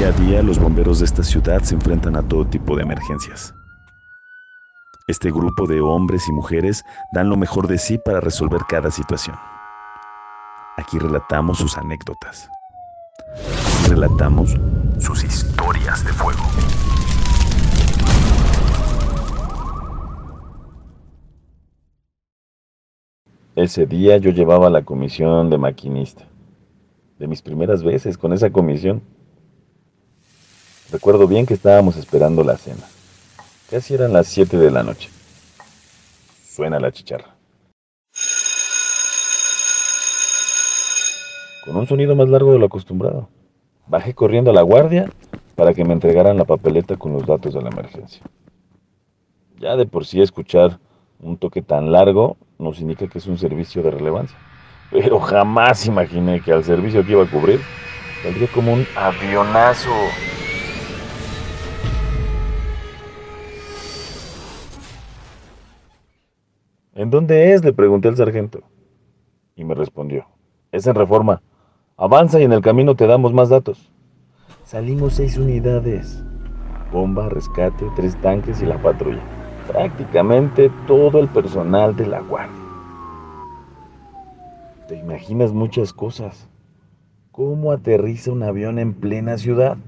Día a día los bomberos de esta ciudad se enfrentan a todo tipo de emergencias. Este grupo de hombres y mujeres dan lo mejor de sí para resolver cada situación. Aquí relatamos sus anécdotas. Aquí relatamos sus historias de fuego. Ese día yo llevaba la comisión de maquinista. De mis primeras veces con esa comisión. Recuerdo bien que estábamos esperando la cena. Casi eran las 7 de la noche. Suena la chicharra. Con un sonido más largo de lo acostumbrado. Bajé corriendo a la guardia para que me entregaran la papeleta con los datos de la emergencia. Ya de por sí escuchar un toque tan largo nos indica que es un servicio de relevancia. Pero jamás imaginé que al servicio que iba a cubrir saldría como un avionazo. ¿En dónde es? le pregunté al sargento. Y me respondió, es en reforma. Avanza y en el camino te damos más datos. Salimos seis unidades. Bomba, rescate, tres tanques y la patrulla prácticamente todo el personal de la guardia. ¿Te imaginas muchas cosas? ¿Cómo aterriza un avión en plena ciudad?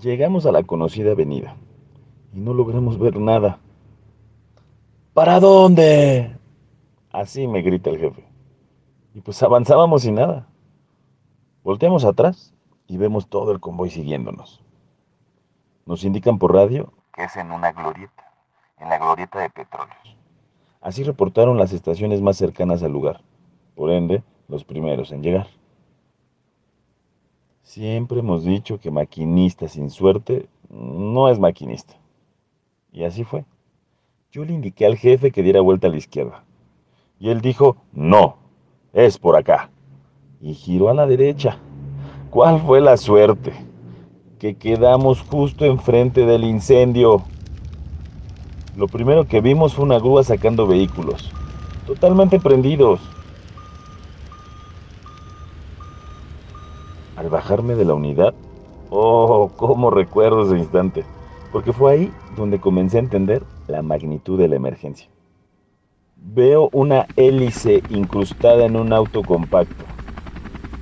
Llegamos a la conocida avenida y no logramos ver nada. ¿Para dónde? Así me grita el jefe. Y pues avanzábamos sin nada. Volteamos atrás y vemos todo el convoy siguiéndonos. Nos indican por radio es en una glorieta, en la glorieta de petróleos. Así reportaron las estaciones más cercanas al lugar, por ende, los primeros en llegar. Siempre hemos dicho que maquinista sin suerte no es maquinista. Y así fue. Yo le indiqué al jefe que diera vuelta a la izquierda. Y él dijo, no, es por acá. Y giró a la derecha. ¿Cuál fue la suerte? que quedamos justo enfrente del incendio. Lo primero que vimos fue una grúa sacando vehículos, totalmente prendidos. Al bajarme de la unidad, oh, cómo recuerdo ese instante, porque fue ahí donde comencé a entender la magnitud de la emergencia. Veo una hélice incrustada en un auto compacto.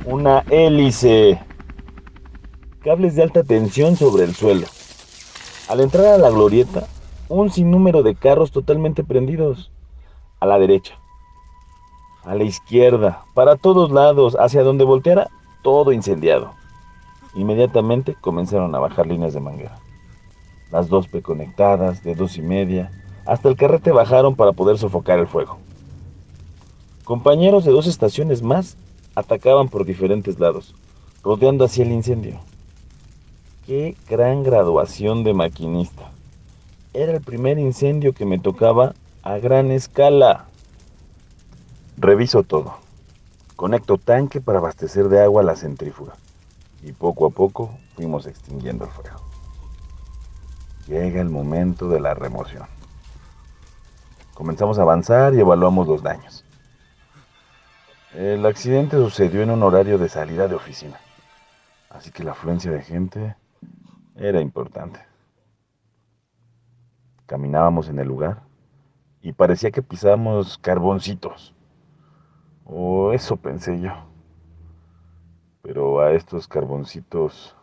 Una hélice cables de alta tensión sobre el suelo. Al entrar a la glorieta, un sinnúmero de carros totalmente prendidos. A la derecha, a la izquierda, para todos lados, hacia donde volteara, todo incendiado. Inmediatamente comenzaron a bajar líneas de manguera. Las dos P conectadas, de dos y media, hasta el carrete bajaron para poder sofocar el fuego. Compañeros de dos estaciones más atacaban por diferentes lados, rodeando así el incendio. Qué gran graduación de maquinista. Era el primer incendio que me tocaba a gran escala. Reviso todo. Conecto tanque para abastecer de agua la centrífuga. Y poco a poco fuimos extinguiendo el fuego. Llega el momento de la remoción. Comenzamos a avanzar y evaluamos los daños. El accidente sucedió en un horario de salida de oficina. Así que la afluencia de gente era importante. Caminábamos en el lugar y parecía que pisábamos carboncitos. O eso pensé yo. Pero a estos carboncitos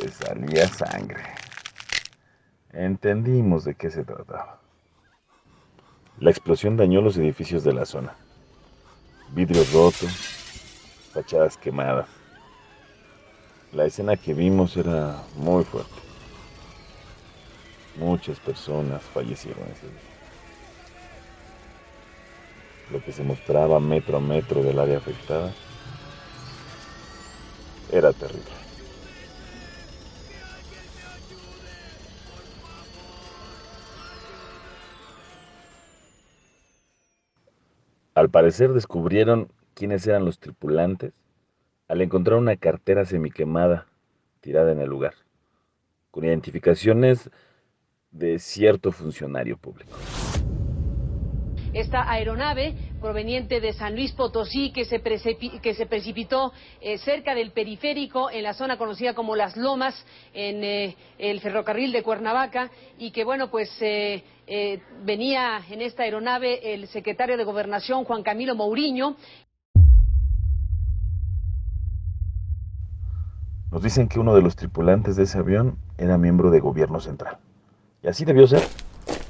les salía sangre. Entendimos de qué se trataba. La explosión dañó los edificios de la zona. Vidrios rotos, fachadas quemadas. La escena que vimos era muy fuerte. Muchas personas fallecieron ese día. Lo que se mostraba metro a metro del área afectada era terrible. Al parecer descubrieron quiénes eran los tripulantes al encontrar una cartera semiquemada tirada en el lugar, con identificaciones de cierto funcionario público. Esta aeronave proveniente de San Luis Potosí que se, precipitó eh, cerca del periférico en la zona conocida como Las Lomas en eh, el ferrocarril de Cuernavaca y que bueno pues eh, venía en esta aeronave el secretario de Gobernación Juan Camilo Mourinho Nos dicen que uno de los tripulantes de ese avión era miembro de gobierno central. Y así debió ser,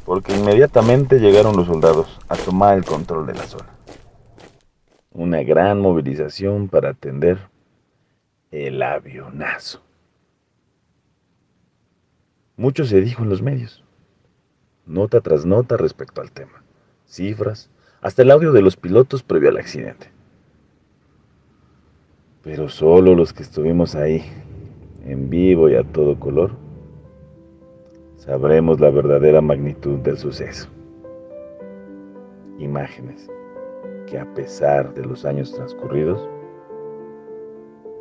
porque inmediatamente llegaron los soldados a tomar el control de la zona. Una gran movilización para atender el avionazo. Mucho se dijo en los medios, nota tras nota respecto al tema, cifras, hasta el audio de los pilotos previo al accidente. Pero solo los que estuvimos ahí, en vivo y a todo color, sabremos la verdadera magnitud del suceso. Imágenes que a pesar de los años transcurridos,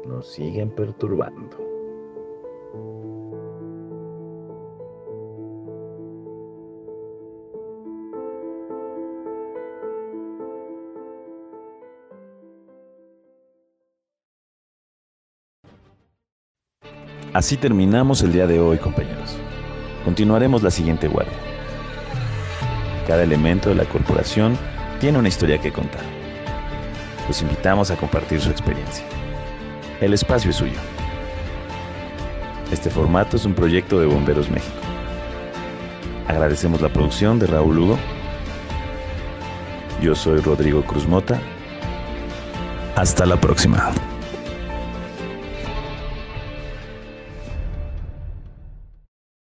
nos siguen perturbando. Así terminamos el día de hoy, compañeros. Continuaremos la siguiente guardia. Cada elemento de la corporación tiene una historia que contar. Los invitamos a compartir su experiencia. El espacio es suyo. Este formato es un proyecto de Bomberos México. Agradecemos la producción de Raúl Lugo. Yo soy Rodrigo Cruz Mota. Hasta la próxima.